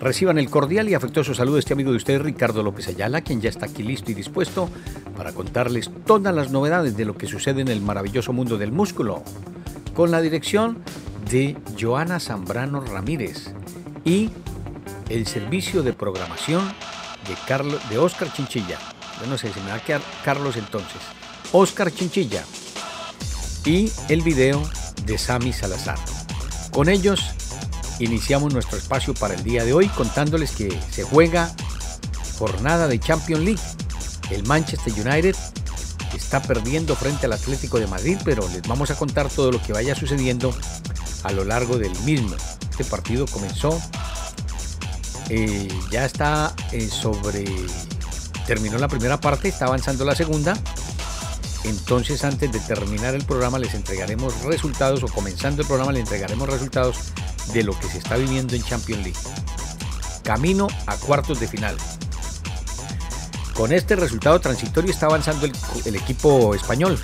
Reciban el cordial y afectuoso saludo de este amigo de ustedes, Ricardo López Ayala, quien ya está aquí listo y dispuesto para contarles todas las novedades de lo que sucede en el maravilloso mundo del músculo, con la dirección de Joana Zambrano Ramírez y el servicio de programación de, Carlos, de Oscar Chinchilla. Yo no sé, si me va a quedar Carlos entonces. Oscar Chinchilla y el video de Sami Salazar. Con ellos iniciamos nuestro espacio para el día de hoy contándoles que se juega jornada de Champions League. El Manchester United está perdiendo frente al Atlético de Madrid, pero les vamos a contar todo lo que vaya sucediendo a lo largo del mismo. Este partido comenzó, eh, ya está eh, sobre, terminó la primera parte, está avanzando la segunda. Entonces antes de terminar el programa les entregaremos resultados o comenzando el programa les entregaremos resultados de lo que se está viviendo en Champions League. Camino a cuartos de final. Con este resultado transitorio está avanzando el, equipo español,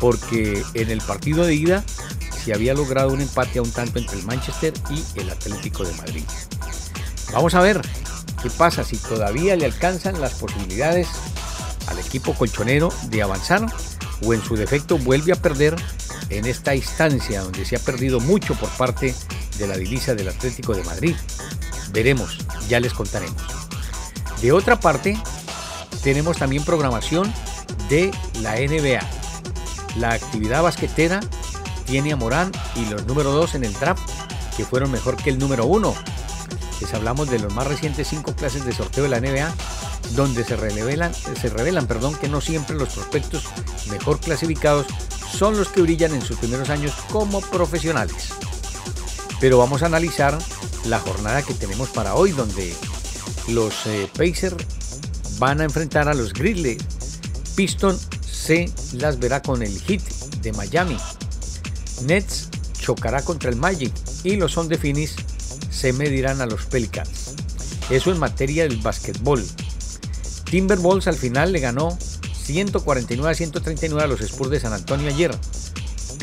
porque en el partido de ida se había logrado un empate a un tanto entre el Manchester y el Atlético de Madrid. Vamos a ver qué pasa si todavía le alcanzan las posibilidades al equipo colchonero de avanzar o en su defecto vuelve a perder en esta instancia donde se ha perdido mucho por parte de la divisa del Atlético de Madrid. Veremos, ya les contaremos. De otra parte, tenemos también programación de la NBA. La actividad basquetera tiene a Morán y los número 2 en el draft, que fueron mejor que el número 1. Les hablamos de los más recientes cinco clases de sorteo de la NBA, donde se revelan, se revelan perdón, que no siempre los prospectos mejor clasificados son los que brillan en sus primeros años como profesionales. Pero vamos a analizar la jornada que tenemos para hoy, donde los eh, Pacers van a enfrentar a los Grizzlies. Piston se las verá con el Heat de Miami. Nets chocará contra el Magic y los On de Finis se medirán a los Pelicans. Eso en materia del básquetbol. Timberwolves al final le ganó 149 a 139 a los Spurs de San Antonio ayer.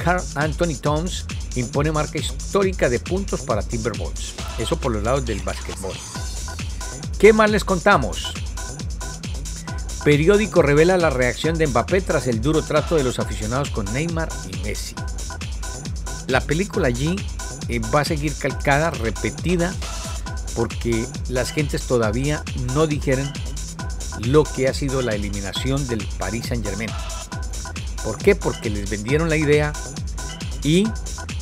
Carl Anthony Towns impone marca histórica de puntos para Timberwolves. Eso por los lados del básquetbol. ¿Qué más les contamos? Periódico revela la reacción de Mbappé tras el duro trato de los aficionados con Neymar y Messi. La película allí eh, va a seguir calcada, repetida, porque las gentes todavía no dijeron lo que ha sido la eliminación del Paris Saint Germain. ¿Por qué? Porque les vendieron la idea y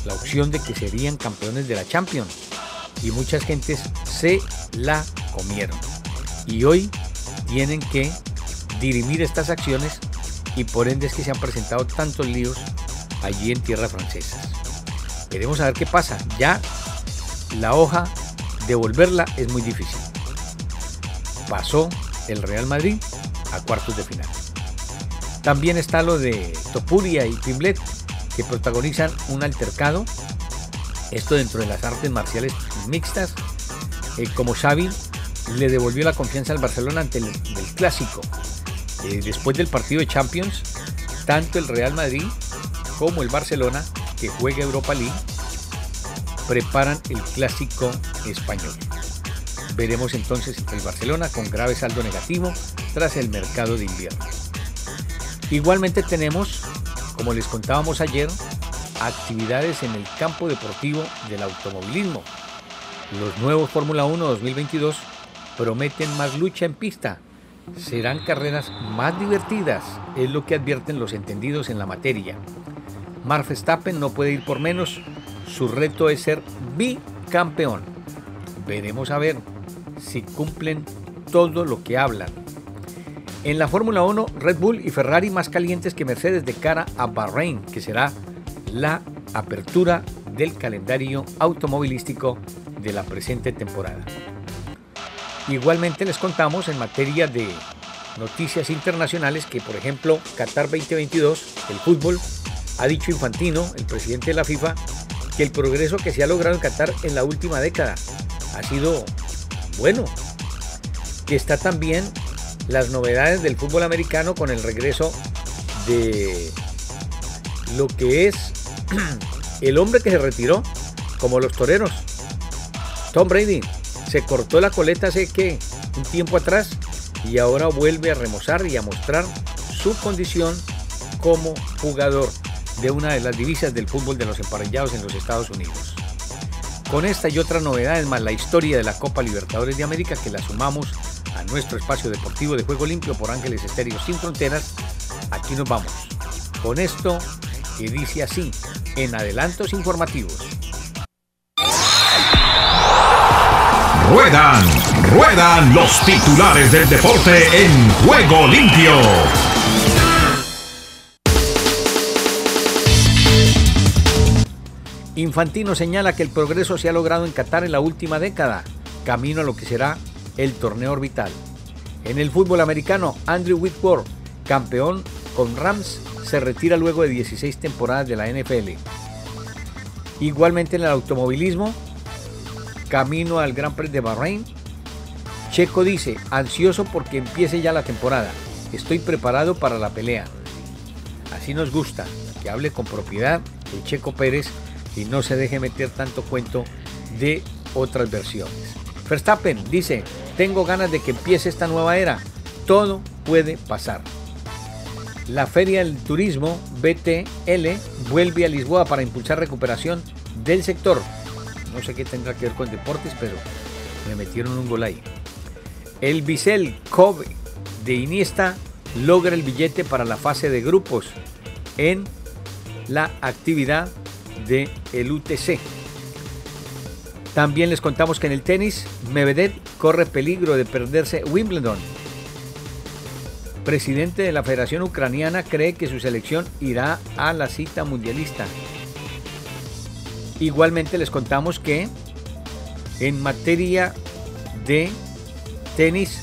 la opción de que serían campeones de la Champions. Y muchas gentes se la comieron. Y hoy tienen que dirimir estas acciones y por ende es que se han presentado tantos líos allí en tierra francesa. Queremos saber qué pasa. Ya la hoja, devolverla es muy difícil. Pasó el Real Madrid a cuartos de final. También está lo de Topuria y Pimblet, que protagonizan un altercado. Esto dentro de las artes marciales mixtas. Eh, como Xavi le devolvió la confianza al Barcelona ante el, clásico. Eh, después del partido de Champions, tanto el Real Madrid como el Barcelona, que juega Europa League, preparan el clásico español. Veremos entonces el Barcelona con grave saldo negativo tras el mercado de invierno. Igualmente tenemos como les contábamos ayer, actividades en el campo deportivo del automovilismo. Los nuevos Fórmula 1 2022 prometen más lucha en pista. Serán carreras más divertidas, es lo que advierten los entendidos en la materia. Mark Verstappen no puede ir por menos, su reto es ser bicampeón. Veremos a ver si cumplen todo lo que hablan. En la Fórmula 1, Red Bull y Ferrari más calientes que Mercedes de cara a Bahrein, que será la apertura del calendario automovilístico de la presente temporada. Igualmente les contamos en materia de noticias internacionales que, por ejemplo, Qatar 2022, el fútbol, ha dicho Infantino, el presidente de la FIFA, que el progreso que se ha logrado en Qatar en la última década ha sido bueno. Que está también las novedades del fútbol americano con el regreso de lo que es el hombre que se retiró, como los toreros. Tom Brady se cortó la coleta hace que un tiempo atrás y ahora vuelve a remozar y a mostrar su condición como jugador de una de las divisas del fútbol de los emparellados en los Estados Unidos. Con esta y otras novedades más la historia de la Copa Libertadores de América que la sumamos a nuestro espacio deportivo de juego limpio por Ángeles Estéreo Sin Fronteras, aquí nos vamos. Con esto que dice así en adelantos informativos. Ruedan, ruedan los titulares del deporte en juego limpio. Infantino señala que el progreso se ha logrado en Qatar en la última década, camino a lo que será el torneo orbital. En el fútbol americano, Andrew Whitworth, campeón con Rams, se retira luego de 16 temporadas de la NFL. Igualmente en el automovilismo, camino al Gran Prix de Bahrein, Checo dice, ansioso porque empiece ya la temporada, estoy preparado para la pelea. Así nos gusta, que hable con propiedad el Checo Pérez y no se deje meter tanto cuento de otras versiones. Verstappen dice, tengo ganas de que empiece esta nueva era, todo puede pasar. La Feria del Turismo BTL vuelve a Lisboa para impulsar recuperación del sector. No sé qué tendrá que ver con deportes, pero me metieron un gol ahí. El Bisel Kobe de Iniesta logra el billete para la fase de grupos en la actividad del el UTC. También les contamos que en el tenis, Medvedev corre peligro de perderse Wimbledon presidente de la Federación Ucraniana cree que su selección irá a la cita mundialista. Igualmente les contamos que en materia de tenis,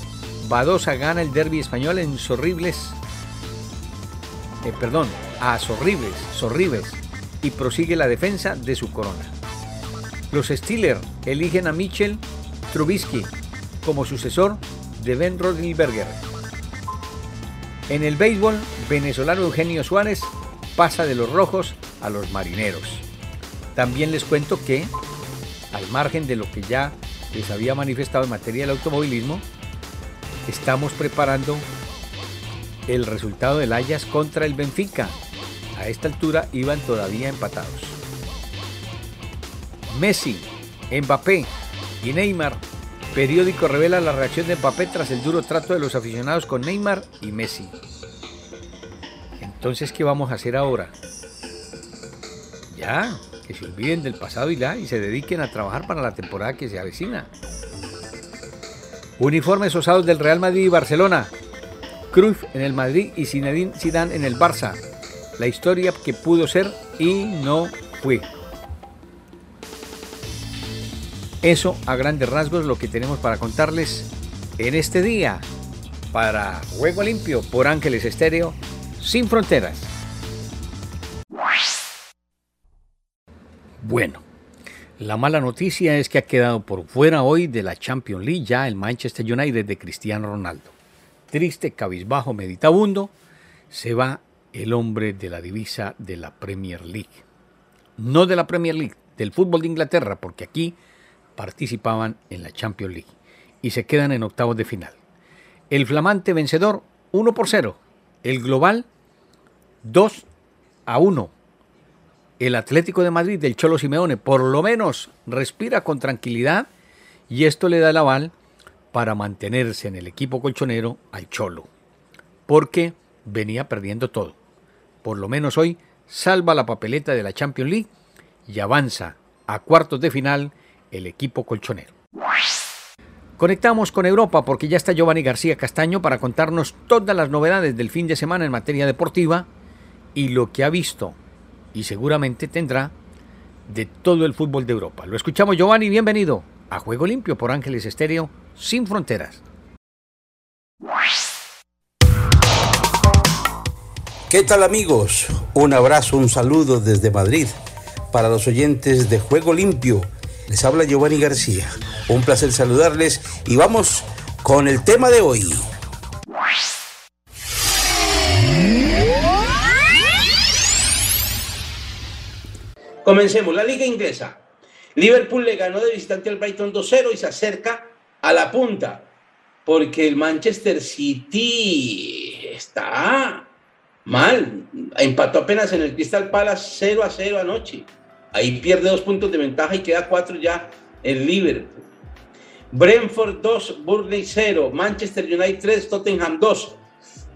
Badosa gana el derby español en Sorribles, eh, perdón, a Sorribles, Sorribes, y prosigue la defensa de su corona. Los Steelers eligen a Michel Trubisky como sucesor de Ben Roethlisberger. En el béisbol, venezolano Eugenio Suárez pasa de los rojos a los marineros. También les cuento que, al margen de lo que ya les había manifestado en materia del automovilismo, estamos preparando el resultado del Ayas contra el Benfica. A esta altura iban todavía empatados. Messi, Mbappé y Neymar Periódico revela la reacción de Mbappé tras el duro trato de los aficionados con Neymar y Messi. Entonces, ¿qué vamos a hacer ahora? Ya, que se olviden del pasado y ya y se dediquen a trabajar para la temporada que se avecina. Uniformes osados del Real Madrid y Barcelona. Cruz en el Madrid y Zinedine Zidane en el Barça. La historia que pudo ser y no fue. Eso a grandes rasgos lo que tenemos para contarles en este día para Juego Limpio por Ángeles Estéreo sin fronteras. Bueno, la mala noticia es que ha quedado por fuera hoy de la Champions League ya el Manchester United de Cristiano Ronaldo. Triste, cabizbajo, meditabundo, se va el hombre de la divisa de la Premier League. No de la Premier League, del fútbol de Inglaterra, porque aquí participaban en la Champions League y se quedan en octavos de final. El flamante vencedor 1 por 0, el global 2 a 1. El Atlético de Madrid del Cholo Simeone por lo menos respira con tranquilidad y esto le da el aval para mantenerse en el equipo colchonero al Cholo, porque venía perdiendo todo. Por lo menos hoy salva la papeleta de la Champions League y avanza a cuartos de final el equipo colchonero. Conectamos con Europa porque ya está Giovanni García Castaño para contarnos todas las novedades del fin de semana en materia deportiva y lo que ha visto y seguramente tendrá de todo el fútbol de Europa. Lo escuchamos Giovanni, bienvenido a Juego Limpio por Ángeles Estéreo sin fronteras. ¿Qué tal amigos? Un abrazo, un saludo desde Madrid para los oyentes de Juego Limpio. Les habla Giovanni García. Un placer saludarles y vamos con el tema de hoy. Comencemos, la liga inglesa. Liverpool le ganó de visitante al Brighton 2-0 y se acerca a la punta, porque el Manchester City está mal. Empató apenas en el Crystal Palace 0 a 0 anoche. Ahí pierde dos puntos de ventaja y queda cuatro ya en Liverpool. Brentford 2, Burnley 0, Manchester United 3, Tottenham 2.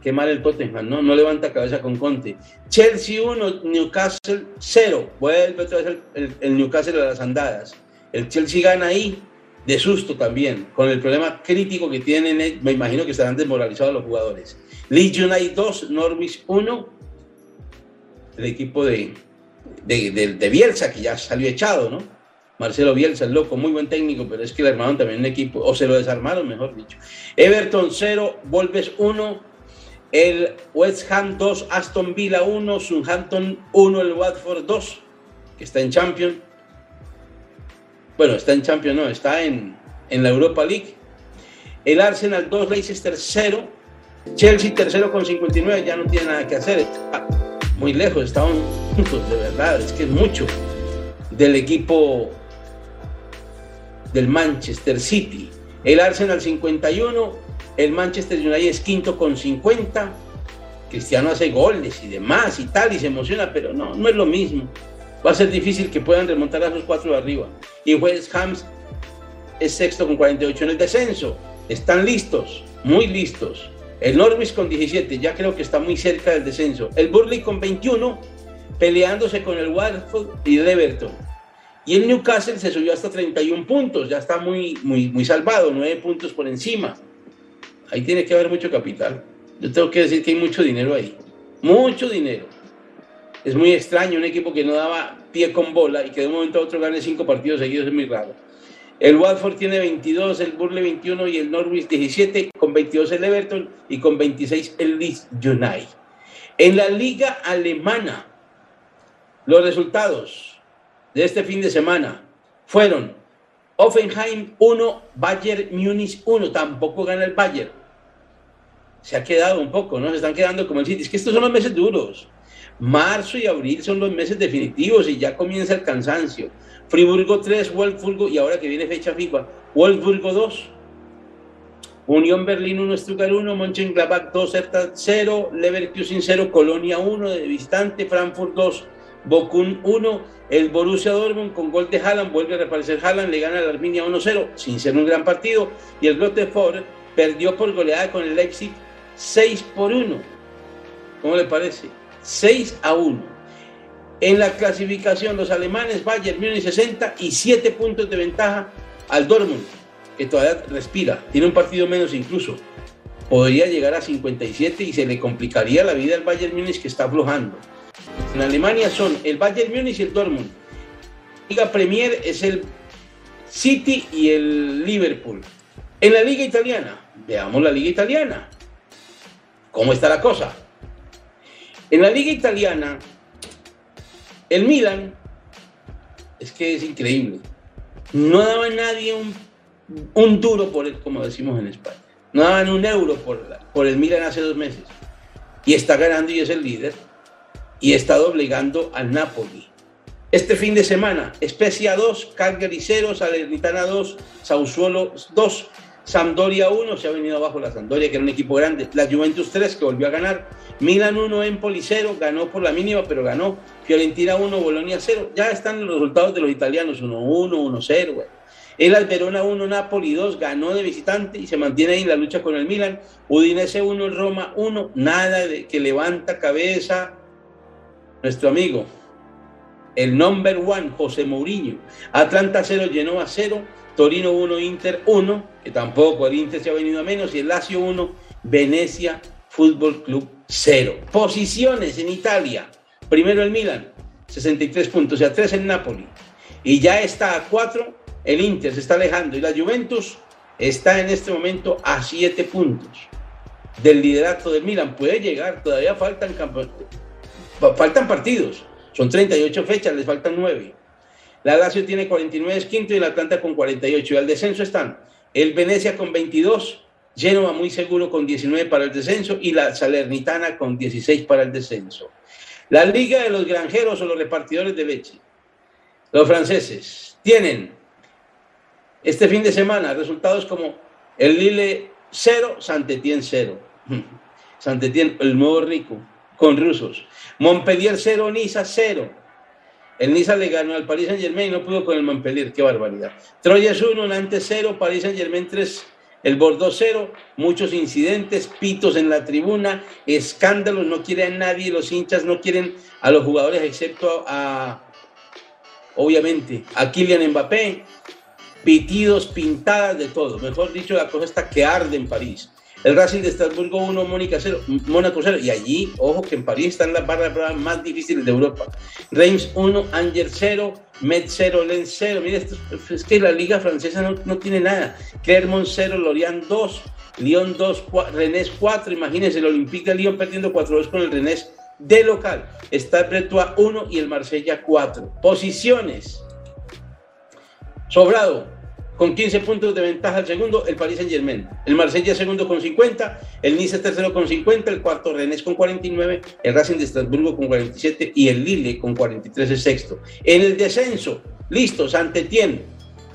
Qué mal el Tottenham, ¿no? No levanta cabeza con Conte. Chelsea 1, Newcastle 0. Vuelve otra vez el, Newcastle a las andadas. El Chelsea gana ahí de susto también, con el problema crítico que tienen. Me imagino que estarán desmoralizados los jugadores. Leeds United 2, Norwich 1. El equipo de, de, de, Bielsa, que ya salió echado, ¿no? Marcelo Bielsa, el loco, muy buen técnico, pero es que le armaron también un equipo, o se lo desarmaron, mejor dicho. Everton 0, Wolves 1, el West Ham 2, Aston Villa 1, Southampton 1, el Watford 2, que está en Champions. Bueno, está en Champions, no, está en, en la Europa League. El Arsenal 2, Leicester 0, Chelsea tercero con 59, ya no tiene nada que hacer. Muy lejos, estaban juntos, de verdad, es que es mucho del equipo del Manchester City. El Arsenal 51, el Manchester United es quinto con 50. Cristiano hace goles y demás y tal, y se emociona, pero no, no es lo mismo. Va a ser difícil que puedan remontar a esos cuatro de arriba. Y West Ham es sexto con 48 en el descenso. Están listos, muy listos. El Norwich con 17, ya creo que está muy cerca del descenso. El Burley con 21, peleándose con el Watford y el Everton. Y el Newcastle se subió hasta 31 puntos, ya está muy, muy, muy salvado, 9 puntos por encima ahí tiene que haber mucho capital. Yo tengo que decir que hay mucho dinero ahí. Mucho dinero. Es muy extraño un equipo que no daba pie con bola y que de un momento a otro gane cinco partidos seguidos, es muy raro. El Watford tiene 22, el Burley 21 y el Norwich 17, con 22 el Everton y con 26 el Leeds United. En la liga alemana, los resultados de este fin de semana fueron Offenheim 1, Bayern Múnich 1, tampoco gana el Bayern se ha quedado un poco, ¿no? Se están quedando como el City. Es que estos son los meses duros. Marzo y abril son los meses definitivos y ya comienza el cansancio. Friburgo 3, Wolfsburgo y ahora que viene fecha FIFA, Wolfsburgo 2. Unión Berlín 1, Stuttgart 1, Mönchengladbach 2, Hertha 0, Leverkusen 0, Colonia 1 de visitante, Frankfurt 2, Bokun 1, el Borussia Dortmund con gol de Haaland, vuelve a reaparecer Haaland, le gana a la Arminia 1-0, sin ser un gran partido, y el Ford perdió por goleada con el Leipzig 6 por 1. ¿Cómo le parece? 6 a 1. En la clasificación, los alemanes, Bayern Múnich 60 y 7 puntos de ventaja al Dortmund, que todavía respira, tiene un partido menos incluso. Podría llegar a 57 y se le complicaría la vida al Bayern Múnich que está aflojando. En Alemania son el Bayern Múnich y el Dortmund. Liga Premier es el City y el Liverpool. En la Liga Italiana, veamos la Liga Italiana. ¿Cómo está la cosa? En la liga italiana, el Milan, es que es increíble, no daba nadie un, duro por él, como decimos en España. No daban un euro por, por el Milan hace dos meses. Y está ganando y es el líder. Y está doblegando al Napoli. Este fin de semana, Especia 2, Cagliari 0, Salernitana 2, Sausuolo 2, Sampdoria 1, se ha venido abajo la Sampdoria, que era un equipo grande. La Juventus 3, que volvió a ganar. Milan 1, Empoli 0, ganó por la mínima, pero ganó. Fiorentina 1, Bolonia 0. Ya están los resultados de los italianos, 1-1, 1-0, El Alberona 1, Napoli 2, ganó de visitante y se mantiene ahí en la lucha con el Milan. Udinese 1, Roma 1, nada de que levanta cabeza nuestro amigo, el number one, José Mourinho. Atlanta 0, Genoa 0, Torino 1, Inter 1, que tampoco el Inter se ha venido a menos, y el Lazio 1, Venecia Fútbol Club 0. Posiciones en Italia. Primero el Milan, 63 puntos, y a 3 el Napoli. Y ya está a 4 el Inter, se está alejando. Y la Juventus está en este momento a 7 puntos del liderato del Milan. Puede llegar, todavía faltan, faltan partidos. Son 38 fechas, les faltan 9. La Lazio tiene 49 es quinto y el Atlanta con 48. Y al descenso están el Venecia con 22, Genova muy seguro con 19 para el descenso y la Salernitana con 16 para el descenso. La Liga de los Granjeros o los repartidores de leche. Los franceses tienen este fin de semana resultados como el Lille 0, Santetien 0. Santetien, el nuevo rico, con rusos. Montpellier 0, Niza 0. El Niza le ganó al Paris Saint Germain y no pudo con el Montpellier. Qué barbaridad. Troyes 1, Nantes 0, Paris Saint Germain 3, el Bordeaux 0. Muchos incidentes, pitos en la tribuna, escándalos. No quiere a nadie, los hinchas no quieren a los jugadores, excepto a, obviamente, a Kylian Mbappé. Pitidos, pintadas de todo. Mejor dicho, la cosa está que arde en París. El Racing de Estrasburgo 1, Mónica 0, Mónaco 0. Y allí, ojo que en París están las barras más difíciles de Europa. Reims 1, Angers 0, Metz 0, Lens 0. Mire, esto, es que la liga francesa no, tiene nada. Clermont 0, Lorient 2, Lyon 2, Rennes 4. Imagínense, el Olympique de Lyon perdiendo 4-2 con el Rennes de local. Está Bretois 1 y el Marsella 4. Posiciones. Sobrado, con 15 puntos de ventaja al segundo, el Paris Saint Germain. El Marsella segundo con 50, el Nice tercero con 50, el cuarto Rennes con 49, el Racing de Estrasburgo con 47 y el Lille con 43 es sexto. En el descenso, listo, Saint-Étienne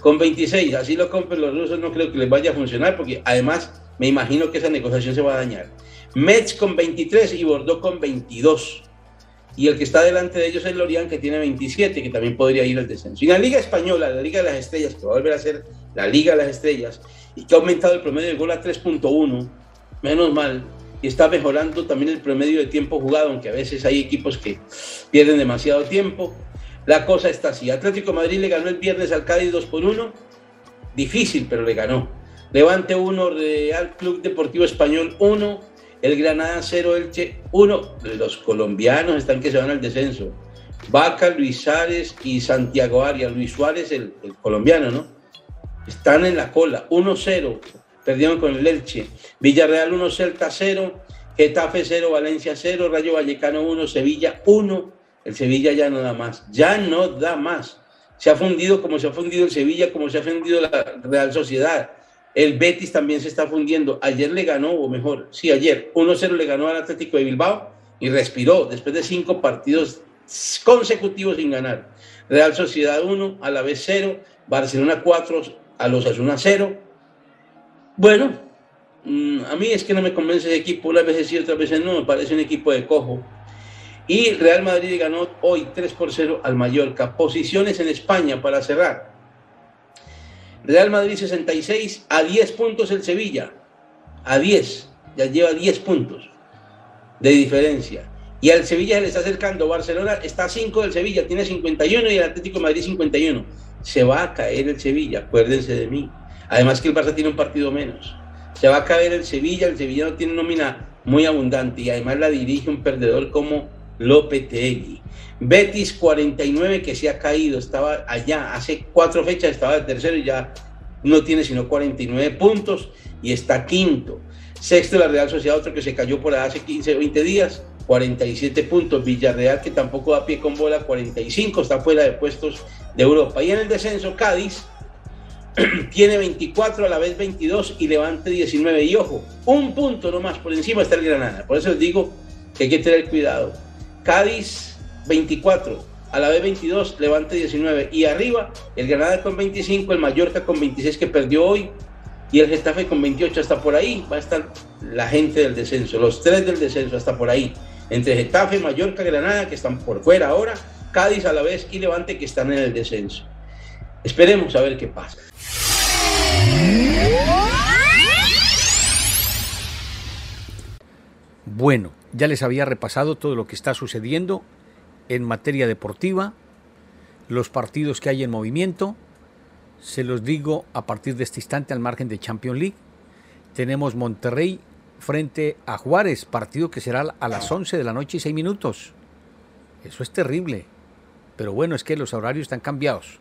con 26, así lo compren los rusos, no creo que les vaya a funcionar porque además me imagino que esa negociación se va a dañar. Metz con 23 y Bordeaux con 22 y el que está delante de ellos es Lorient, que tiene 27, que también podría ir al descenso. Y la Liga Española, la Liga de las Estrellas, que va a volver a ser la Liga de las Estrellas, y que ha aumentado el promedio de gol a 3.1, menos mal, y está mejorando también el promedio de tiempo jugado, aunque a veces hay equipos que pierden demasiado tiempo. La cosa está así. Atlético Madrid le ganó el viernes al Cádiz 2 por 1. Difícil, pero le ganó. Levante 1, Real Club Deportivo Español 1 el Granada 0, Elche 1. Los colombianos están que se van al descenso. Vaca, Luis Suárez y Santiago Arias. Luis Suárez, el, colombiano, ¿no? Están en la cola. 1-0. Perdieron con el Elche. Villarreal 1, Celta 0. Getafe 0, Valencia 0. Rayo Vallecano 1, Sevilla 1. El Sevilla ya no da más. Ya no da más. Se ha fundido como se ha fundido el Sevilla, como se ha fundido la Real Sociedad. El Betis también se está fundiendo. Ayer le ganó, o mejor, sí, ayer 1-0 le ganó al Atlético de Bilbao y respiró después de cinco partidos consecutivos sin ganar. Real Sociedad 1, a la vez 0, Barcelona 4, a los Asuna 0. Bueno, mm, a mí es que no me convence ese equipo, unas veces sí, otras veces no, me parece un equipo de cojo. Y Real Madrid ganó hoy 3 por 0 al Mallorca. Posiciones en España para cerrar. Real Madrid 66, a 10 puntos el Sevilla, a 10, ya lleva 10 puntos de diferencia. Y al Sevilla se le está acercando, Barcelona está a 5 del Sevilla, tiene 51 y el Atlético Madrid 51. Se va a caer el Sevilla, acuérdense de mí. Además que el Barça tiene un partido menos. Se va a caer el Sevilla, el Sevilla no tiene nómina muy abundante y además la dirige un perdedor como Lopetegui. Betis 49 que se ha caído, estaba allá hace cuatro fechas, estaba de tercero y ya no tiene sino 49 puntos y está quinto. Sexto la Real Sociedad, otro que se cayó por hace 15 o 20 días, 47 puntos. Villarreal que tampoco da pie con bola, 45, está fuera de puestos de Europa. Y en el descenso, Cádiz tiene 24, a la vez 22 y Levante 19. Y ojo, un punto nomás por encima está el Granada. Por eso les digo que hay que tener cuidado. Cádiz 24, a la vez 22, Levante 19 y arriba el Granada con 25, el Mallorca con 26 que perdió hoy y el Getafe con 28 hasta por ahí va a estar la gente del descenso, los tres del descenso hasta por ahí, entre Getafe, Mallorca, Granada que están por fuera ahora, Cádiz a la vez y Levante que están en el descenso. Esperemos a ver qué pasa. Bueno, ya les había repasado todo lo que está sucediendo en materia deportiva, los partidos que hay en movimiento. Se los digo a partir de este instante al margen de Champions League. Tenemos Monterrey frente a Juárez, partido que será a las 11 de la noche y 6 minutos. Eso es terrible. Pero bueno, es que los horarios están cambiados.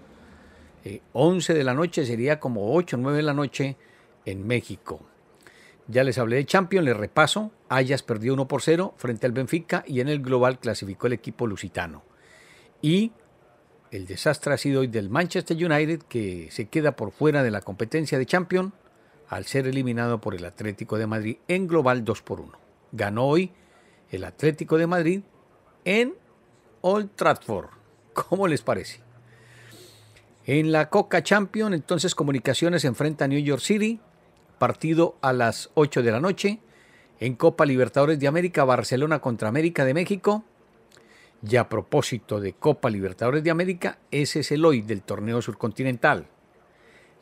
11 eh, de la noche sería como 8 o 9 de la noche en México. Ya les hablé de Champions, les repaso. Ayas perdió 1 por 0 frente al Benfica y en el global clasificó el equipo lusitano. Y el desastre ha sido hoy del Manchester United que se queda por fuera de la competencia de Champions al ser eliminado por el Atlético de Madrid en global 2 por 1. Ganó hoy el Atlético de Madrid en Old Trafford. ¿Cómo les parece? En la Coca Champions, entonces Comunicaciones enfrenta a New York City, partido a las 8 de la noche. En Copa Libertadores de América, Barcelona contra América de México. Y a propósito de Copa Libertadores de América, ese es el hoy del torneo surcontinental.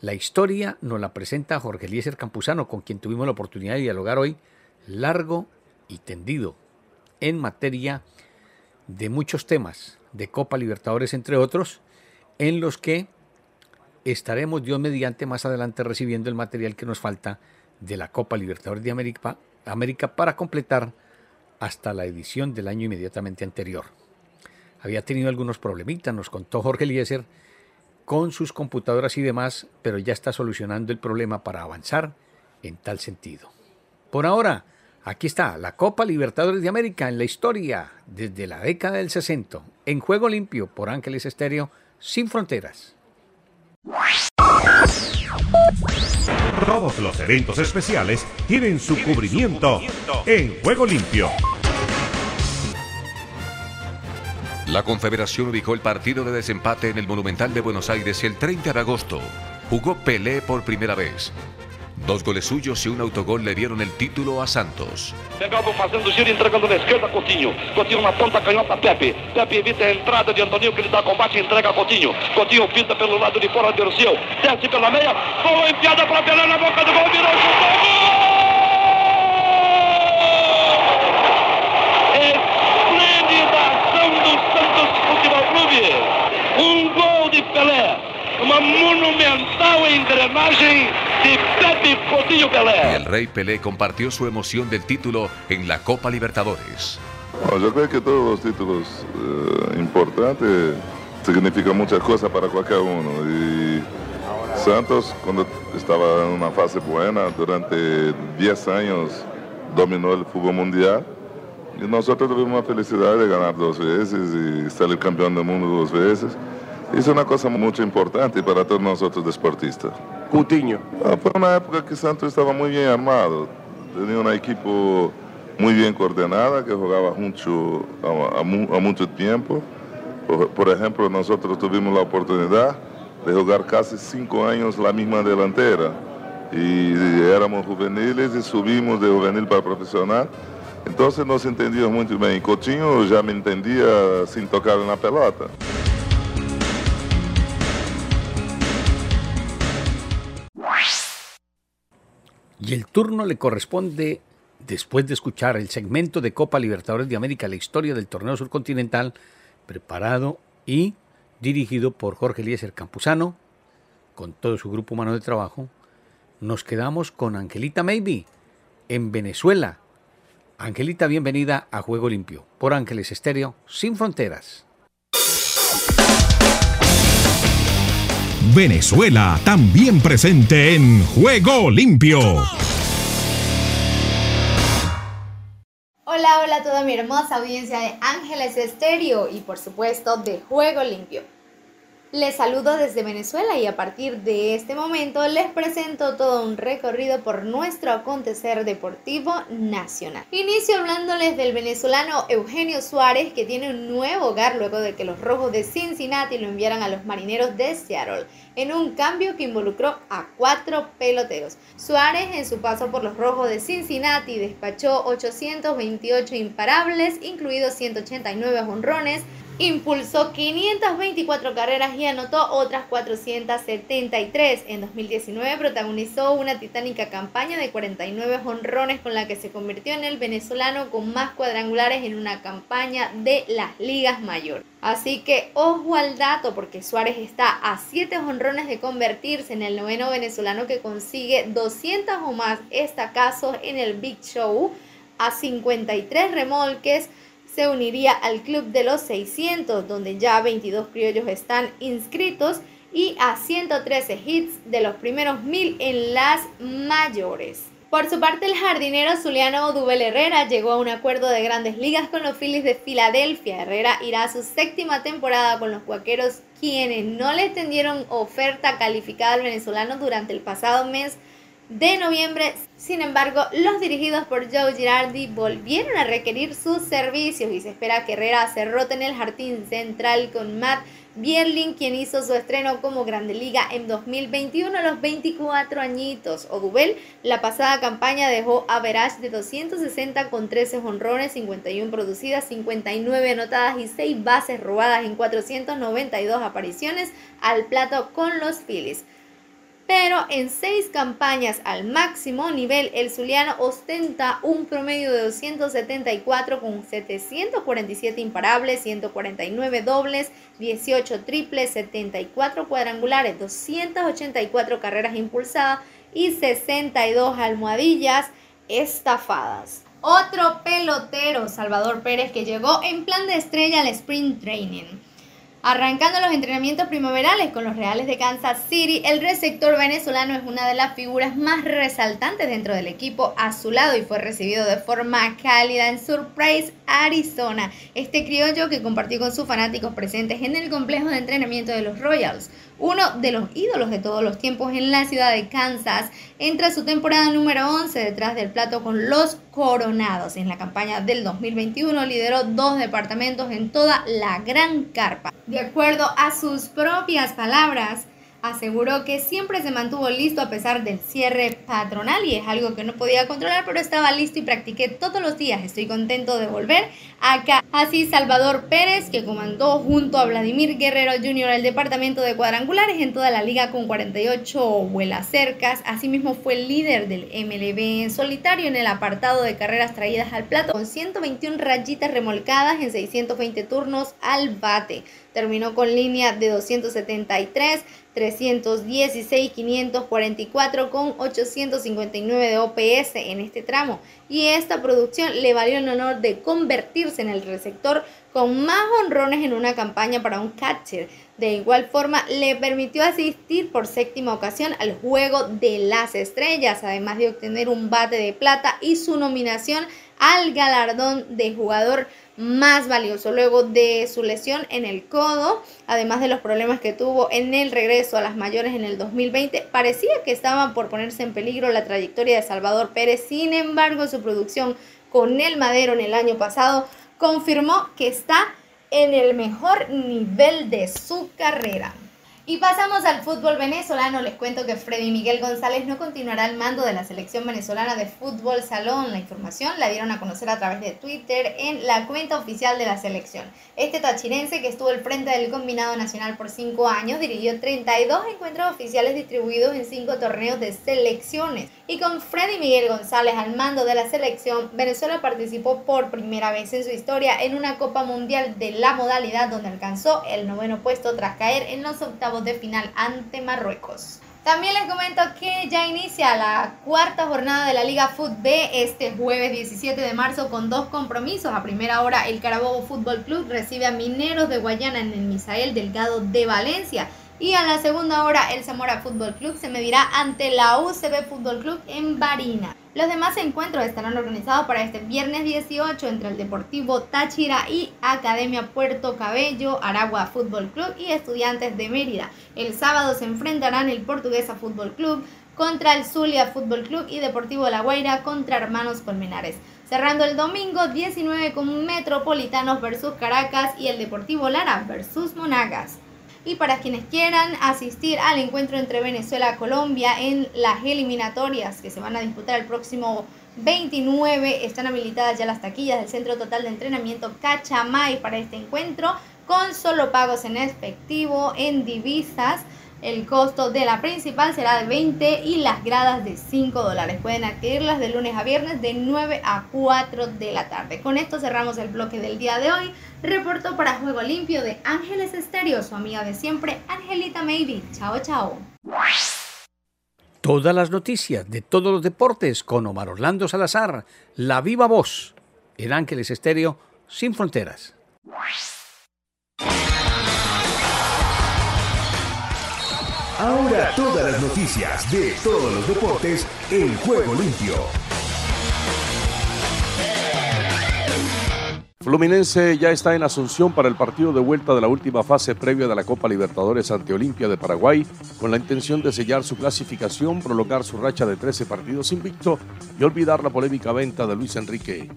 La historia nos la presenta Jorge Eliezer Campuzano, con quien tuvimos la oportunidad de dialogar hoy largo y tendido en materia de muchos temas, de Copa Libertadores entre otros, en los que estaremos Dios mediante más adelante recibiendo el material que nos falta de la Copa Libertadores de América, para completar hasta la edición del año inmediatamente anterior. Había tenido algunos problemitas, nos contó Jorge Eliezer, con sus computadoras y demás, pero ya está solucionando el problema para avanzar en tal sentido. Por ahora, aquí está la Copa Libertadores de América en la historia desde la década del 60, en juego limpio por Ángeles Estéreo, sin fronteras. Todos los eventos especiales tienen su cubrimiento en Juego Limpio. La Confederación ubicó el partido de desempate en el Monumental de Buenos Aires el 30 de agosto. Jugó Pelé por primera vez. Dos goles suyos y un autogol le dieron el título a Santos. Pegado fazendo giro, entregando na esquerda Coutinho. Coutinho na ponta canhota Pepe. Pepe evita a entrada de Antoninho que ele dá combate e entrega a Coutinho. Coutinho pinta pelo lado de fora, Derceu. Desce pela meia. Boa enfiada para Pelé na boca do gol. Virou, chutou. Santos Futebol Clube. Um gol de Pelé. Uma monumental engrenagem Pelé. El Rey Pelé compartió su emoción del título en la Copa Libertadores. No, yo creo que todos los títulos eh, importantes significan muchas cosas para cualquier uno. Y Santos, cuando estaba en una fase buena, durante 10 años dominó el fútbol mundial. Y nosotros tuvimos la felicidad de ganar dos veces y salir campeón del mundo dos veces. Isso é uma coisa muito importante para todos nós outros desportistas. Coutinho. Ah, Foi uma época que Santos estava muito bem armado. Tinha uma equipe muito bem coordenada, que jogava junto há, há mu- há muito tempo. Por, por exemplo, nós tivemos a oportunidade de jogar quase cinco anos na mesma delantera. E éramos juveniles e subimos de juvenil para profissional. Então nós entendíamos muito bem. Coutinho já me entendia sem tocar na pelota. Y el turno le corresponde, después de escuchar el segmento de Copa Libertadores de América, la historia del torneo surcontinental, preparado y dirigido por Jorge Eliezer Campuzano, con todo su grupo humano de trabajo, nos quedamos con Angelita Maybe en Venezuela. Angelita, bienvenida a Juego Limpio por Ángeles Estéreo, sin fronteras. Venezuela también presente en Juego Limpio. Hola, hola a toda mi hermosa audiencia de Ángeles Estéreo y por supuesto de Juego Limpio. Les saludo desde Venezuela y a partir de este momento les presento todo un recorrido por nuestro acontecer deportivo nacional. Inicio hablándoles del venezolano Eugenio Suárez que tiene un nuevo hogar luego de que los rojos de Cincinnati lo enviaran a los marineros de Seattle en un cambio que involucró a cuatro peloteros. Suárez en su paso por los rojos de Cincinnati despachó 828 imparables, incluidos 189 honrones, impulsó 524 carreras y anotó otras 473. En 2019 protagonizó una titánica campaña de 49 honrones con la que se convirtió en el venezolano con más cuadrangulares en una campaña de las ligas mayores. Así que ojo al dato porque Suárez está a 7 honrones de convertirse en el noveno venezolano que consigue 200 o más estacazos en el Big Show, a 53 remolques se uniría al club de los 600, donde ya 22 criollos están inscritos y a 113 hits de los primeros mil en las mayores. Por su parte, el jardinero zuliano Dubel Herrera llegó a un acuerdo de grandes ligas con los Phillies de Filadelfia. Herrera irá a su séptima temporada con los Cuaqueros, quienes no le extendieron oferta calificada al venezolano durante el pasado mes de noviembre. Sin embargo, los dirigidos por Joe Girardi volvieron a requerir sus servicios y se espera que Herrera se rote en el jardín central con Matt Bierling, quien hizo su estreno como Grande Liga en 2021 a los 24 añitos. Odubel, la pasada campaña dejó a Verage de 260 con 13 honrones, 51 producidas, 59 anotadas y 6 bases robadas en 492 apariciones al plato con los Phillies pero en seis campañas al máximo nivel, el Zuliano ostenta un promedio de 274 con 747 imparables, 149 dobles, 18 triples, 74 cuadrangulares, 284 carreras impulsadas y 62 almohadillas estafadas. Otro pelotero, Salvador Pérez, que llegó en plan de estrella al sprint training. Arrancando los entrenamientos primaverales con los Reales de Kansas City, el receptor venezolano es una de las figuras más resaltantes dentro del equipo azulado y fue recibido de forma cálida en Surprise, Arizona. Este criollo que compartió con sus fanáticos presentes en el complejo de entrenamiento de los Royals uno de los ídolos de todos los tiempos en la ciudad de Kansas, entra su temporada número 11 detrás del plato con los Coronados. En la campaña del 2021 lideró dos departamentos en toda la gran carpa. De acuerdo a sus propias palabras, aseguró que siempre se mantuvo listo a pesar del cierre patronal y es algo que no podía controlar, pero estaba listo y practiqué todos los días. Estoy contento de volver acá. Así Salvador Pérez, que comandó junto a Vladimir Guerrero Jr. el departamento de cuadrangulares en toda la liga con 48 vuelas cercas. Asimismo fue el líder del MLB en solitario en el apartado de carreras traídas al plato con 121 rayitas remolcadas en 620 turnos al bate. Terminó con línea de 273 316, 544 con 859 de OPS en este tramo. Y esta producción le valió el honor de convertirse en el receptor con más honrones en una campaña para un catcher. De igual forma, le permitió asistir por séptima ocasión al Juego de las Estrellas, además de obtener un bate de plata y su nominación al galardón de jugador más valioso luego de su lesión en el codo, además de los problemas que tuvo en el regreso a las mayores en el 2020, parecía que estaba por ponerse en peligro la trayectoria de Salvador Pérez, sin embargo su producción con el Madero en el año pasado confirmó que está en el mejor nivel de su carrera. Y pasamos al fútbol venezolano. Les cuento que Freddy Miguel González no continuará al mando de la selección venezolana de fútbol salón. La información la dieron a conocer a través de Twitter en la cuenta oficial de la selección. Este tachirense que estuvo al frente del combinado nacional por cinco años dirigió 32 encuentros oficiales distribuidos en cinco torneos de selecciones. Y con Freddy Miguel González al mando de la selección, Venezuela participó por primera vez en su historia en una Copa Mundial de la modalidad donde alcanzó el noveno puesto tras caer en los octavos de final ante Marruecos. También les comento que ya inicia la cuarta jornada de la Liga B este jueves 17 de marzo con dos compromisos. A primera hora el Carabobo Fútbol Club recibe a Mineros de Guayana en el Misael Delgado de Valencia. Y a la segunda hora el Zamora Fútbol Club se medirá ante la UCB Fútbol Club en Barina. Los demás encuentros estarán organizados para este viernes 18 entre el Deportivo Táchira y Academia Puerto Cabello, Aragua Fútbol Club y Estudiantes de Mérida. El sábado se enfrentarán el Portuguesa Fútbol Club contra el Zulia Fútbol Club y Deportivo La Guaira contra Hermanos Colmenares. Cerrando el domingo 19 con Metropolitanos versus Caracas y el Deportivo Lara versus Monagas. Y para quienes quieran asistir al encuentro entre Venezuela y Colombia en las eliminatorias que se van a disputar el próximo 29, están habilitadas ya las taquillas del Centro Total de Entrenamiento Cachamay para este encuentro con solo pagos en efectivo, en divisas el costo de la principal será de 20 y las gradas de 5 dólares. Pueden adquirirlas de lunes a viernes de 9 a 4 de la tarde. Con esto cerramos el bloque del día de hoy. Reporto para Juego Limpio de Ángeles Estéreo, su amiga de siempre, Angelita Maybe. Chao, chao. Todas las noticias de todos los deportes con Omar Orlando Salazar, la viva voz, en Ángeles Estéreo, sin fronteras. Ahora todas las noticias de todos los deportes en juego limpio. Fluminense ya está en Asunción para el partido de vuelta de la última fase previa de la Copa Libertadores ante Olimpia de Paraguay, con la intención de sellar su clasificación, prolongar su racha de 13 partidos invicto y olvidar la polémica venta de Luis Enrique.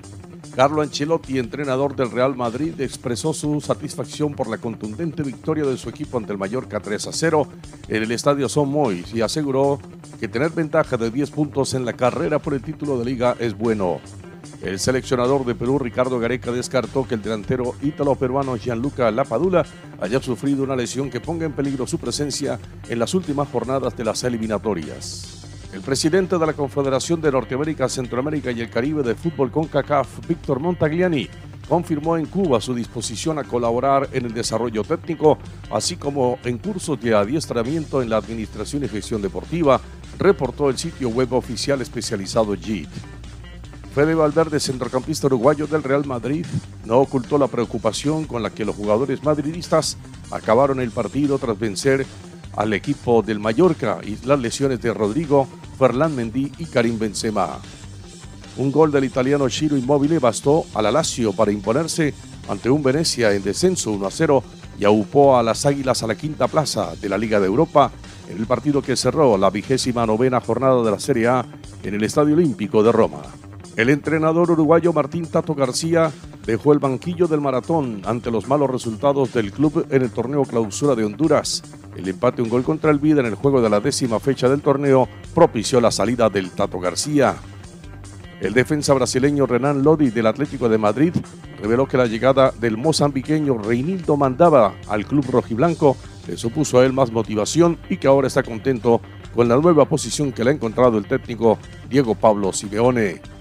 Carlo Ancelotti, entrenador del Real Madrid, expresó su satisfacción por la contundente victoria de su equipo ante el Mallorca 3 a 0 en el estadio Son Mois y aseguró que tener ventaja de 10 puntos en la carrera por el título de liga es bueno. El seleccionador de Perú, Ricardo Gareca, descartó que el delantero ítalo-peruano Gianluca Lapadula haya sufrido una lesión que ponga en peligro su presencia en las últimas jornadas de las eliminatorias. El presidente de la Confederación de Norteamérica, Centroamérica y el Caribe de Fútbol CONCACAF, Víctor Montagliani, confirmó en Cuba su disposición a colaborar en el desarrollo técnico, así como en cursos de adiestramiento en la administración y gestión deportiva, reportó el sitio web oficial especializado JIT. Fede Valverde, centrocampista uruguayo del Real Madrid, no ocultó la preocupación con la que los jugadores madridistas acabaron el partido tras vencer al equipo del Mallorca y las lesiones de Rodrigo, Ferland Mendy y Karim Benzema. Un gol del italiano Ciro Immobile bastó al Lazio para imponerse ante un Venecia en descenso 1 a 0 y aupó a las Águilas a la quinta plaza de la Liga de Europa en el partido que cerró la vigésima novena jornada de la Serie A en el Estadio Olímpico de Roma. El entrenador uruguayo Martín Tato García dejó el banquillo del maratón ante los malos resultados del club en el torneo clausura de Honduras. El empate un gol contra el Vida en el juego de la décima fecha del torneo propició la salida del Tato García. El defensa brasileño Renan Lodi del Atlético de Madrid reveló que la llegada del mozambiqueño Reinildo Mandaba al club rojiblanco le supuso a él más motivación y que ahora está contento con la nueva posición que le ha encontrado el técnico Diego Pablo Simeone.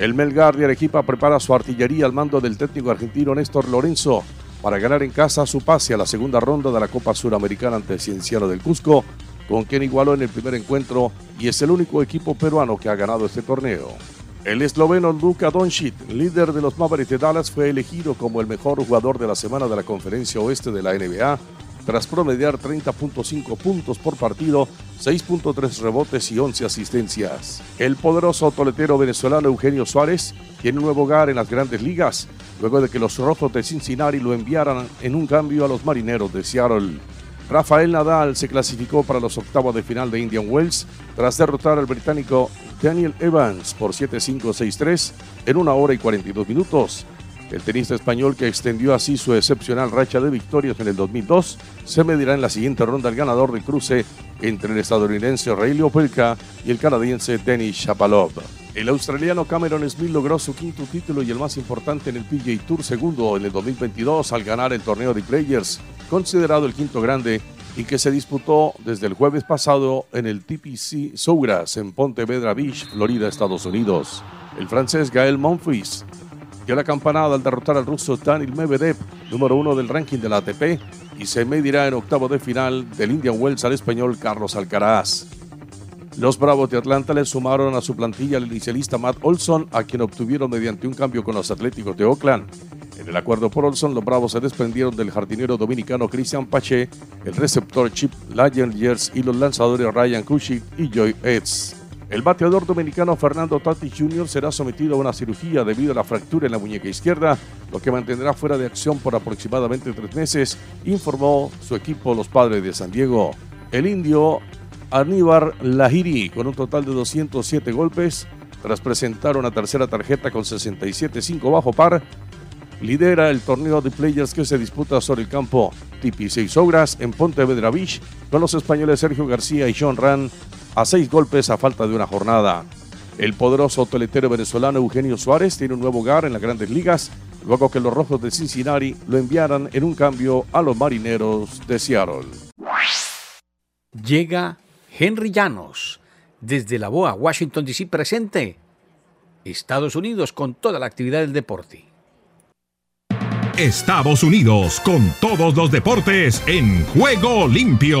El Melgar de Arequipa prepara su artillería al mando del técnico argentino Néstor Lorenzo para ganar en casa su pase a la segunda ronda de la Copa Suramericana ante el Cienciano del Cusco, con quien igualó en el primer encuentro y es el único equipo peruano que ha ganado este torneo. El esloveno Luka Doncic, líder de los Mavericks de Dallas, fue elegido como el mejor jugador de la semana de la Conferencia Oeste de la NBA tras promediar 30.5 puntos por partido, 6.3 rebotes y 11 asistencias. El poderoso toletero venezolano Eugenio Suárez tiene un nuevo hogar en las grandes ligas, luego de que los rojos de Cincinnati lo enviaran en un cambio a los marineros de Seattle. Rafael Nadal se clasificó para los octavos de final de Indian Wells tras derrotar al británico Daniel Evans por 7-5-6-3 en una hora y 42 minutos. El tenista español que extendió así su excepcional racha de victorias en el 2002 se medirá en la siguiente ronda el ganador del cruce entre el estadounidense Ray Opelka y el canadiense Denis Shapovalov. El australiano Cameron Smith logró su quinto título y el más importante en el PGA Tour segundo en el 2022 al ganar el torneo de Players, considerado el quinto grande y que se disputó desde el jueves pasado en el TPC Sowgrass en Pontevedra Beach, Florida, Estados Unidos. El francés Gael Monfils dio la campanada al derrotar al ruso Daniel Medvedev, número uno del ranking de la ATP, y se medirá en octavo de final del Indian Wells al español Carlos Alcaraz. Los Bravos de Atlanta le sumaron a su plantilla al inicialista Matt Olson, a quien obtuvieron mediante un cambio con los Atléticos de Oakland. En el acuerdo por Olson, los Bravos se desprendieron del jardinero dominicano Christian Pache, el receptor Chip Lyons y los lanzadores Ryan Kushik y Joy Eds. El bateador dominicano Fernando Tati Jr. será sometido a una cirugía debido a la fractura en la muñeca izquierda, lo que mantendrá fuera de acción por aproximadamente tres meses, informó su equipo Los Padres de San Diego. El indio Aníbar Lahiri, con un total de 207 golpes, tras presentar una tercera tarjeta con 67-5 bajo par, lidera el torneo de players que se disputa sobre el campo Tipi 6 Obras en Pontevedra Beach con los españoles Sergio García y John Ran a seis golpes a falta de una jornada. El poderoso toletero venezolano Eugenio Suárez tiene un nuevo hogar en las grandes ligas, luego que los rojos de Cincinnati lo enviaran en un cambio a los marineros de Seattle. Llega Henry Llanos, desde la BOA, Washington, D.C. presente. Estados Unidos con toda la actividad del deporte. Estados Unidos con todos los deportes en juego limpio.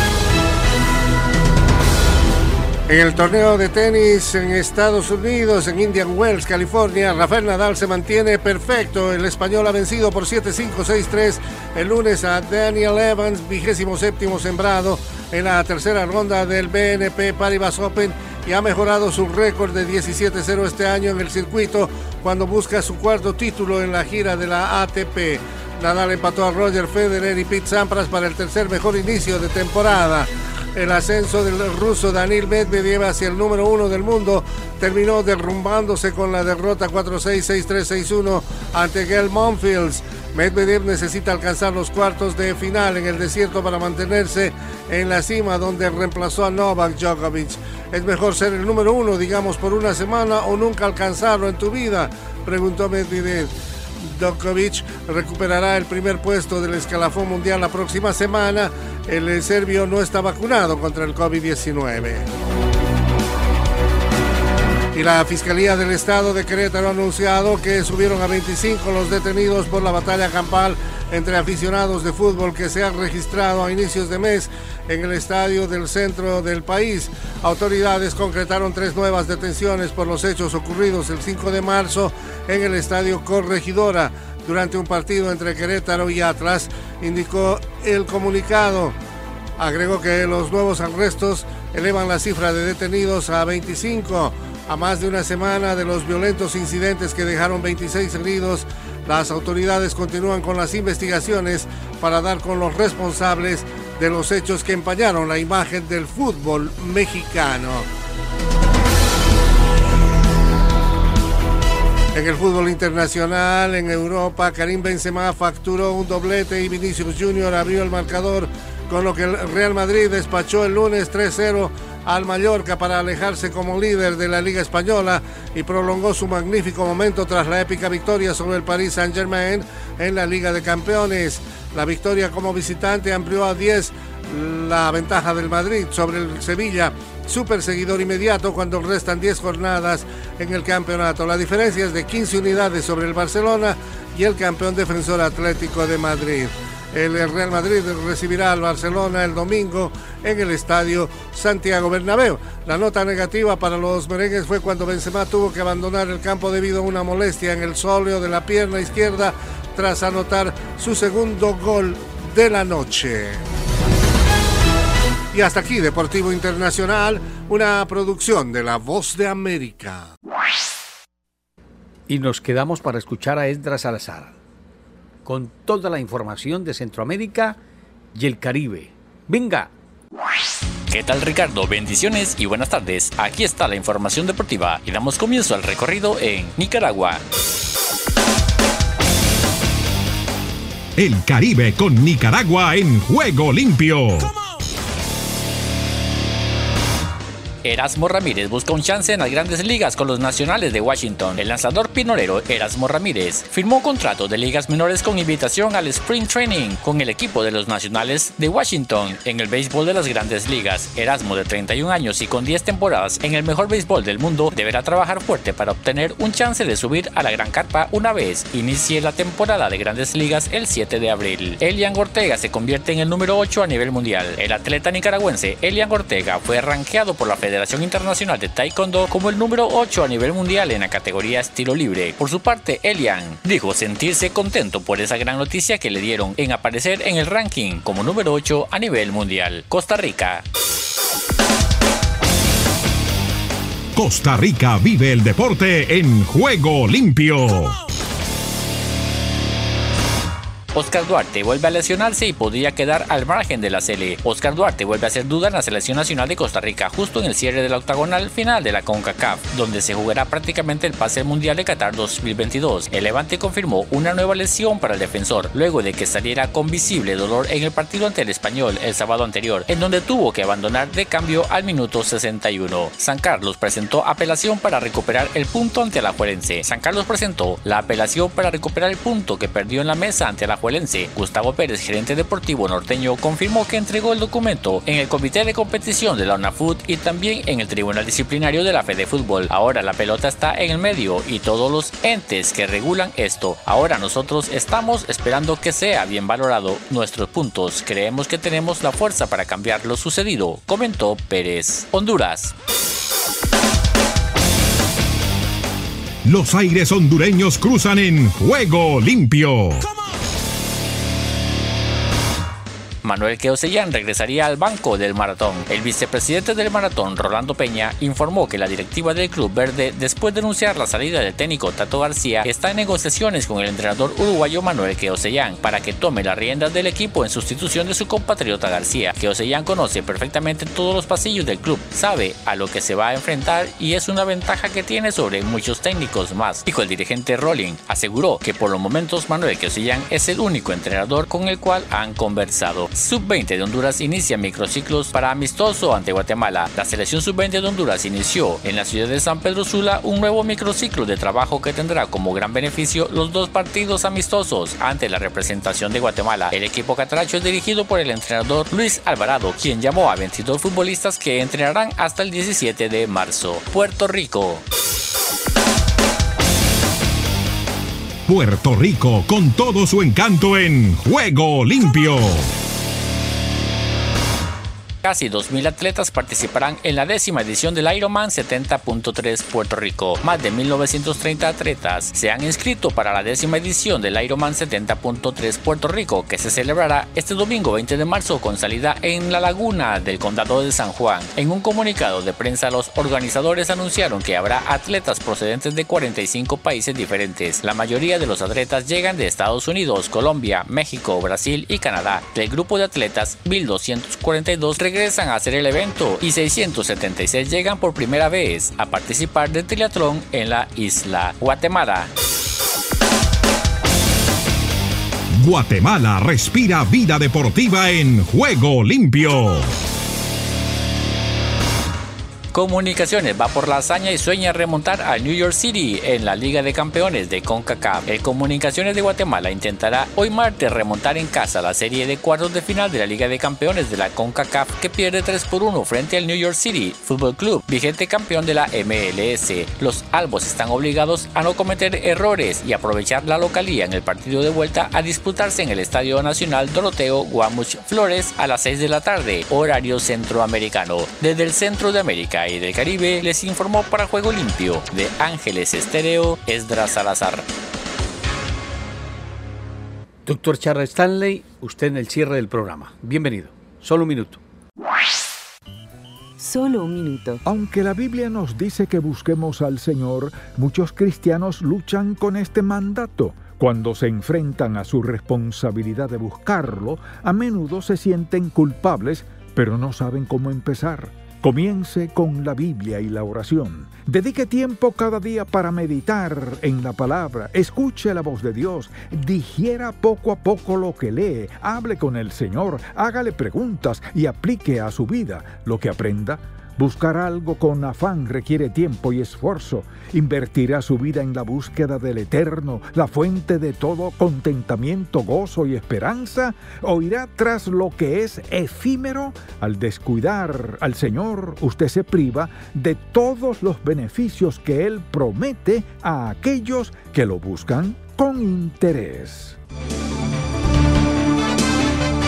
En el torneo de tenis en Estados Unidos, en Indian Wells, California, Rafael Nadal se mantiene perfecto. El español ha vencido por 7-5, 6-3 el lunes a Daniel Evans, vigésimo séptimo sembrado en la tercera ronda del BNP Paribas Open y ha mejorado su récord de 17-0 este año en el circuito cuando busca su cuarto título en la gira de la ATP. Nadal empató a Roger Federer y Pete Sampras para el tercer mejor inicio de temporada. El ascenso del ruso Daniel Medvedev hacia el número uno del mundo terminó derrumbándose con la derrota 4-6, 6-3, 6-1 ante Gael Monfields. Medvedev necesita alcanzar los cuartos de final en el desierto para mantenerse en la cima donde reemplazó a Novak Djokovic. ¿Es mejor ser el número uno, digamos, por una semana o nunca alcanzarlo en tu vida? Preguntó Medvedev. Djokovic recuperará el primer puesto del escalafón mundial la próxima semana. El serbio no está vacunado contra el COVID-19. Y la Fiscalía del Estado de Querétaro ha anunciado que subieron a 25 los detenidos por la batalla campal entre aficionados de fútbol que se han registrado a inicios de mes en el estadio del centro del país. Autoridades concretaron tres nuevas detenciones por los hechos ocurridos el 5 de marzo en el estadio Corregidora durante un partido entre Querétaro y Atlas, indicó el comunicado. Agregó que los nuevos arrestos elevan la cifra de detenidos a 25 a más de una semana de los violentos incidentes que dejaron 26 heridos, las autoridades continúan con las investigaciones para dar con los responsables de los hechos que empañaron la imagen del fútbol mexicano. En el fútbol internacional, en Europa, Karim Benzema facturó un doblete y Vinicius Junior abrió el marcador, con lo que el Real Madrid despachó el lunes 3-0 al Mallorca para alejarse como líder de la Liga Española y prolongó su magnífico momento tras la épica victoria sobre el Paris Saint-Germain en la Liga de Campeones. La victoria como visitante amplió a 10 la ventaja del Madrid sobre el Sevilla, su perseguidor inmediato cuando restan 10 jornadas en el campeonato. La diferencia es de 15 unidades sobre el Barcelona y el campeón defensor Atlético de Madrid. El Real Madrid recibirá al Barcelona el domingo en el estadio Santiago Bernabéu. La nota negativa para los merengues fue cuando Benzema tuvo que abandonar el campo debido a una molestia en el sóleo de la pierna izquierda tras anotar su segundo gol de la noche. Y hasta aquí Deportivo Internacional, una producción de La Voz de América. Y nos quedamos para escuchar a Esdras Salazar con toda la información de Centroamérica y el Caribe. Venga. ¿Qué tal Ricardo? Bendiciones y buenas tardes. Aquí está la información deportiva y damos comienzo al recorrido en Nicaragua. El Caribe con Nicaragua en juego limpio. Erasmo Ramírez busca un chance en las grandes ligas con los nacionales de Washington. El lanzador pinolero Erasmo Ramírez firmó contrato de ligas menores con invitación al Spring Training con el equipo de los nacionales de Washington en el béisbol de las grandes ligas. Erasmo, de 31 años y con 10 temporadas en el mejor béisbol del mundo, deberá trabajar fuerte para obtener un chance de subir a la gran carpa una vez inicie la temporada de grandes ligas el 7 de abril. Elian Ortega se convierte en el número 8 a nivel mundial. El atleta nicaragüense Elian Ortega fue rankeado por la Federación Federación Internacional de Taekwondo como el número 8 a nivel mundial en la categoría estilo libre. Por su parte, Elian dijo sentirse contento por esa gran noticia que le dieron en aparecer en el ranking como número 8 a nivel mundial. Costa Rica. Costa Rica vive el deporte en juego limpio. Oscar Duarte vuelve a lesionarse y podría quedar al margen de la serie. Oscar Duarte vuelve a hacer duda en la selección nacional de Costa Rica justo en el cierre de la octagonal final de la CONCACAF, donde se jugará prácticamente el pase mundial de Qatar 2022. El Levante confirmó una nueva lesión para el defensor, luego de que saliera con visible dolor en el partido ante el español el sábado anterior, en donde tuvo que abandonar de cambio al minuto 61. San Carlos presentó apelación para recuperar el punto ante la Juerense. San Carlos presentó la apelación para recuperar el punto que perdió en la mesa ante la Gustavo Pérez, gerente deportivo norteño, confirmó que entregó el documento en el comité de competición de la UNAFUT y también en el tribunal disciplinario de la Fede Fútbol. Ahora la pelota está en el medio y todos los entes que regulan esto. Ahora nosotros estamos esperando que sea bien valorado nuestros puntos. Creemos que tenemos la fuerza para cambiar lo sucedido, comentó Pérez. Honduras. Los aires hondureños cruzan en juego limpio. Manuel Queosellán regresaría al banco del maratón. El vicepresidente del maratón, Rolando Peña, informó que la directiva del Club Verde, después de anunciar la salida del técnico Tato García, está en negociaciones con el entrenador uruguayo Manuel Queosellán para que tome las riendas del equipo en sustitución de su compatriota García. Queosellán conoce perfectamente todos los pasillos del club, sabe a lo que se va a enfrentar y es una ventaja que tiene sobre muchos técnicos más, dijo el dirigente Rolling. Aseguró que por los momentos Manuel Queosellán es el único entrenador con el cual han conversado. Sub-20 de Honduras inicia microciclos para amistoso ante Guatemala. La selección Sub-20 de Honduras inició en la ciudad de San Pedro Sula un nuevo microciclo de trabajo que tendrá como gran beneficio los dos partidos amistosos ante la representación de Guatemala. El equipo catracho es dirigido por el entrenador Luis Alvarado, quien llamó a 22 futbolistas que entrenarán hasta el 17 de marzo. Puerto Rico. Puerto Rico con todo su encanto en Juego Limpio. Casi 2.000 atletas participarán en la décima edición del Ironman 70.3 Puerto Rico. Más de 1.930 atletas se han inscrito para la décima edición del Ironman 70.3 Puerto Rico, que se celebrará este domingo 20 de marzo con salida en la laguna del condado de San Juan. En un comunicado de prensa, los organizadores anunciaron que habrá atletas procedentes de 45 países diferentes. La mayoría de los atletas llegan de Estados Unidos, Colombia, México, Brasil y Canadá. Del grupo de atletas, 1.242 regresan a hacer el evento y 676 llegan por primera vez a participar del triatlón en la isla Guatemala. Guatemala respira vida deportiva en juego limpio. Comunicaciones va por la hazaña y sueña remontar a New York City en la Liga de Campeones de CONCACAF. El Comunicaciones de Guatemala intentará hoy martes remontar en casa la serie de cuartos de final de la Liga de Campeones de la CONCACAF que pierde 3 por 1 frente al New York City Football Club, vigente campeón de la MLS. Los albos están obligados a no cometer errores y aprovechar la localía en el partido de vuelta a disputarse en el Estadio Nacional Doroteo Guamuch Flores a las 6 de la tarde, horario centroamericano. Desde el centro de América y del Caribe les informó para Juego Limpio de Ángeles Estéreo Esdras Salazar. Doctor Charles Stanley, usted en el cierre del programa. Bienvenido. Solo un minuto. Solo un minuto. Aunque la Biblia nos dice que busquemos al Señor, muchos cristianos luchan con este mandato. Cuando se enfrentan a su responsabilidad de buscarlo, a menudo se sienten culpables, pero no saben cómo empezar. Comience con la Biblia y la oración. Dedique tiempo cada día para meditar en la palabra. Escuche la voz de Dios. Digiera poco a poco lo que lee. Hable con el Señor. Hágale preguntas y aplique a su vida lo que aprenda. Buscar algo con afán requiere tiempo y esfuerzo. Invertirá su vida en la búsqueda del eterno, la fuente de todo contentamiento, gozo y esperanza. O irá tras lo que es efímero. Al descuidar al Señor, usted se priva de todos los beneficios que Él promete a aquellos que lo buscan con interés.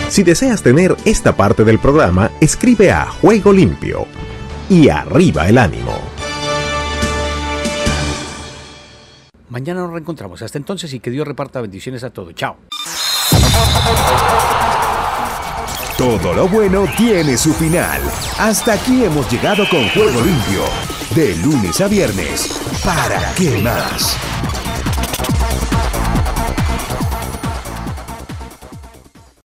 Si deseas tener esta parte del programa, escribe a Juego Limpio y arriba el ánimo. Mañana nos reencontramos. Hasta entonces y que Dios reparta bendiciones a todos. Chao. Todo lo bueno tiene su final. Hasta aquí hemos llegado con Juego Limpio. De lunes a viernes. ¿Para qué más?